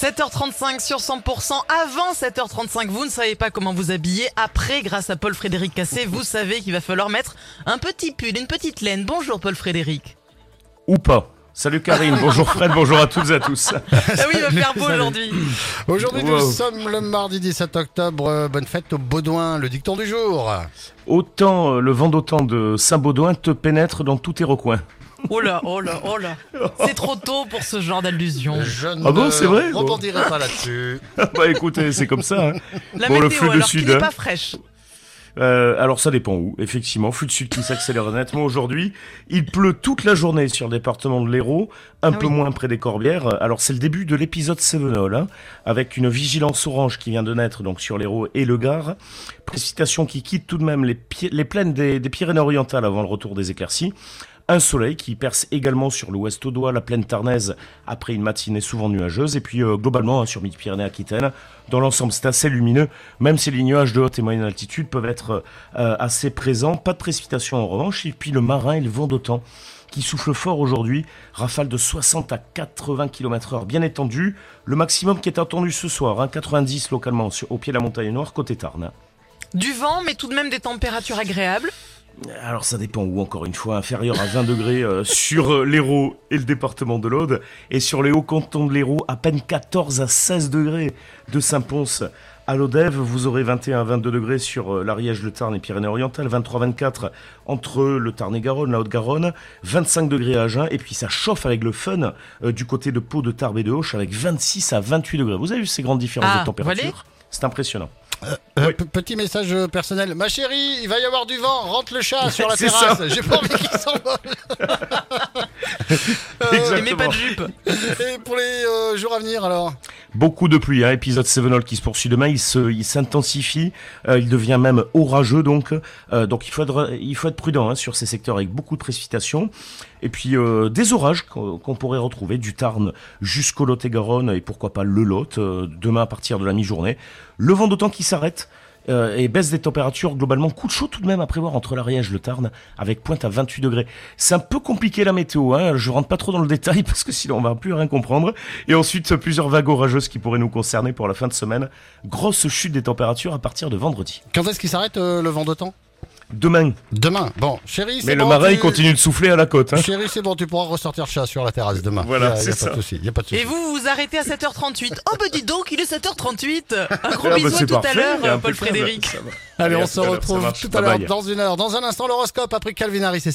7h35 sur 100%. Avant 7h35, vous ne savez pas comment vous habiller. Après, grâce à Paul-Frédéric Cassé, vous savez qu'il va falloir mettre un petit pull, une petite laine. Bonjour Paul-Frédéric. Ou pas. Salut Karine, bonjour Fred, bonjour à toutes et à tous. Ah oui, il va faire beau aujourd'hui. Aujourd'hui, nous sommes le mardi 17 octobre. Euh, Bonne fête au Baudouin, le dicton du jour. Autant euh, le vent d'autant de Saint-Baudouin te pénètre dans tous tes recoins. Oh là, oh là, oh là. C'est trop tôt pour ce genre d'allusion. Je ne Ah bon, c'est vrai rebondirai pas là-dessus. bah écoutez, c'est comme ça. hein. La Bon, le météo, flux de alors qu'il sud, n'est hein. pas fraîche. Euh, alors ça dépend où, effectivement. Flux de sud qui s'accélère nettement aujourd'hui. Il pleut toute la journée sur le département de l'Hérault, un Ah peu oui. moins près des Corbières. Alors c'est le début de l'épisode Sévenol, hein, avec une vigilance orange qui vient de naître donc sur l'Hérault et le Gard. Précipitations qui quittent tout de même les plaines des, des Pyrénées-Orientales avant le retour des éclaircies. Un soleil qui perce également sur l'ouest audois, la plaine tarnaise, après une matinée souvent nuageuse. Et puis euh, globalement, hein, sur Midi-Pyrénées-Aquitaine, dans l'ensemble, c'est assez lumineux, même si les nuages de haute et moyenne altitude peuvent être euh, assez présents. Pas de précipitations en revanche. Et puis le marin et le vent d'autant qui souffle fort aujourd'hui, rafale de 60 à 80 km heure bien étendu. Le maximum qui est attendu ce soir, hein, 90 localement sur- au pied de la montagne noire, côté Tarn. Du vent, mais tout de même des températures agréables. Alors ça dépend où, encore une fois, inférieur à 20 degrés euh, sur euh, l'Hérault et le département de l'Aude, et sur les hauts cantons de l'Hérault, à peine 14 à 16 degrés de Saint-Pons à l'Odève, vous aurez 21 à 22 degrés sur euh, l'Ariège, le Tarn et Pyrénées-Orientales, 23-24 entre le Tarn et Garonne, la Haute-Garonne, 25 degrés à Agen, et puis ça chauffe avec le fun euh, du côté de Pau, de Tarbes et de Auch, avec 26 à 28 degrés. Vous avez vu ces grandes différences Ah, de température? C'est impressionnant. Euh, petit message euh, personnel. Ma chérie, il va y avoir du vent. Rentre le chat sur la C'est terrasse. J'ai pas envie qu'il s'envole. Mais pas de jupe. Et pour les euh, jours à venir, alors? Beaucoup de pluie, hein, épisode Sevenol qui se poursuit demain, il se, il s'intensifie, euh, il devient même orageux donc, euh, donc il faut être, il faut être prudent hein, sur ces secteurs avec beaucoup de précipitations, et puis euh, des orages qu'on, pourrait retrouver du Tarn jusqu'au Lot-et-Garonne et pourquoi pas le Lot euh, demain à partir de la mi-journée. Le vent d'autant qui s'arrête. Euh, et baisse des températures, globalement, coup de chaud tout de même à prévoir entre l'Ariège et le Tarn, avec pointe à 28 degrés. C'est un peu compliqué la météo, hein, je rentre pas trop dans le détail parce que sinon on va plus rien comprendre. Et ensuite, plusieurs vagues orageuses qui pourraient nous concerner pour la fin de semaine. Grosse chute des températures à partir de vendredi. Quand est-ce qu'il s'arrête euh, le vent d'autant Demain. Demain. Bon, chérie, c'est Mais le bon, marin, tu- il continue de souffler à la côte. Hein. Chérie, c'est bon, tu pourras ressortir le chat sur la terrasse demain. Voilà, c'est pas ça. de souci. Y a pas de souci. Et vous, vous vous arrêtez à 7h38. Oh bah dis donc, il est 7h38. Un gros Ah bah, bisou à c'est tout à l'heure, impeccable, Paul Frédéric. ça. Allez, on se ça retrouve tout à l'heure dans une heure. Dans un instant, l'horoscope après Calvin Harris et sa